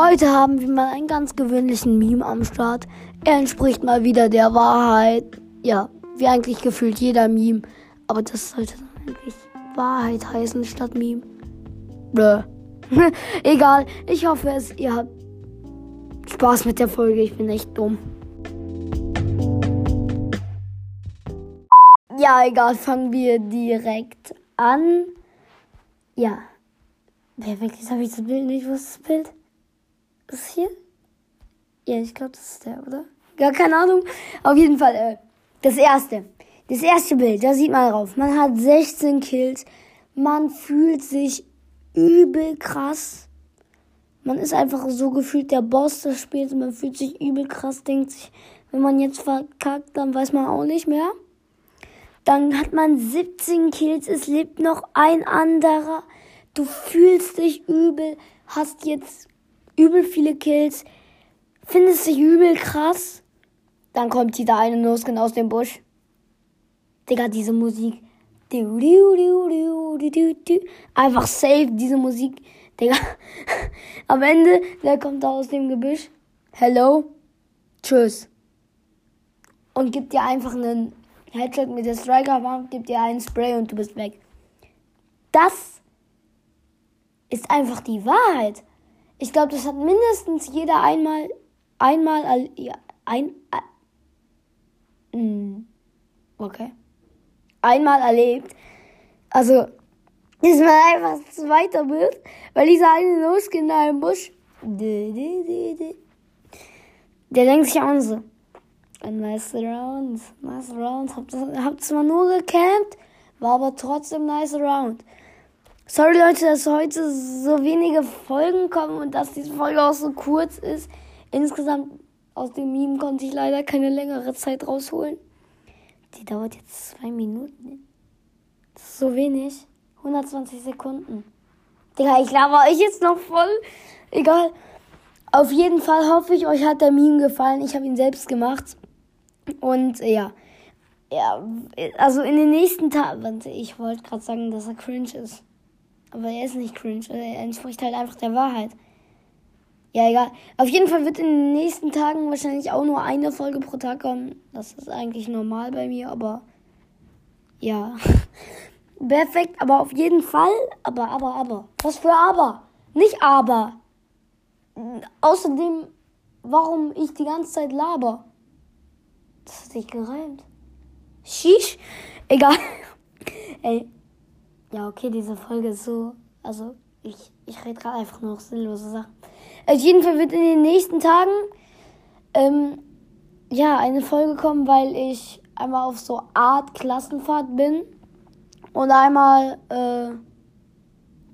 Heute haben wir mal einen ganz gewöhnlichen Meme am Start. Er entspricht mal wieder der Wahrheit. Ja, wie eigentlich gefühlt jeder Meme. Aber das sollte dann eigentlich Wahrheit heißen statt Meme. Bäh. Egal, ich hoffe es, ihr habt Spaß mit der Folge. Ich bin echt dumm. Ja, egal, fangen wir direkt an. Ja. Wer wirklich habe ich das Bild nicht? Wo ist das Bild? Es hier? Ja, ich glaube, das ist der, oder? Gar keine Ahnung. Auf jeden Fall, äh, das erste. Das erste Bild, da sieht man drauf. Man hat 16 Kills. Man fühlt sich übel krass. Man ist einfach so gefühlt der Boss des Spiels. Man fühlt sich übel krass, denkt sich, wenn man jetzt verkackt, dann weiß man auch nicht mehr. Dann hat man 17 Kills, es lebt noch ein anderer. Du fühlst dich übel, hast jetzt übel viele Kills, findest dich übel krass. Dann kommt dieser eine Noskin aus dem Busch. Digga, diese Musik. Einfach safe, diese Musik. Digga. Am Ende, der kommt da aus dem Gebüsch. Hello. Tschüss. Und gibt dir einfach einen Headshot mit der Striker Wand, gibt dir einen Spray und du bist weg. Das ist einfach die Wahrheit. Ich glaube, das hat mindestens jeder einmal, einmal, ja, ein, ein, okay, einmal erlebt. Also, dass man einfach zweiter wird, weil dieser eine losgeht da im Busch, der denkt sich auch so, nice round, nice round. Hab, hab zwar nur gecampt, war aber trotzdem nice round. Sorry Leute, dass heute so wenige Folgen kommen und dass diese Folge auch so kurz ist. Insgesamt aus dem Meme konnte ich leider keine längere Zeit rausholen. Die dauert jetzt zwei Minuten. Das ist so wenig. 120 Sekunden. Digga, ich laber euch jetzt noch voll. Egal. Auf jeden Fall hoffe ich, euch hat der Meme gefallen. Ich habe ihn selbst gemacht. Und äh, ja, ja, also in den nächsten Tagen, ich wollte gerade sagen, dass er cringe ist. Aber er ist nicht cringe, er entspricht halt einfach der Wahrheit. Ja, egal. Auf jeden Fall wird in den nächsten Tagen wahrscheinlich auch nur eine Folge pro Tag kommen. Das ist eigentlich normal bei mir, aber ja. Perfekt, aber auf jeden Fall. Aber, aber, aber. Was für aber? Nicht aber. Außerdem, warum ich die ganze Zeit laber. Das hat sich gereimt. Shish. Egal. Ey. Ja, okay, diese Folge ist so. Also, ich, ich rede gerade einfach nur noch sinnlose Sachen. Auf jeden Fall wird in den nächsten Tagen ähm, ja eine Folge kommen, weil ich einmal auf so Art Klassenfahrt bin und einmal äh,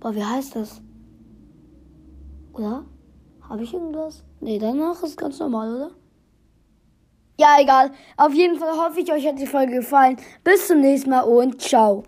boah, wie heißt das? Oder? Habe ich irgendwas? Nee, danach ist ganz normal, oder? Ja, egal. Auf jeden Fall hoffe ich, euch hat die Folge gefallen. Bis zum nächsten Mal und ciao.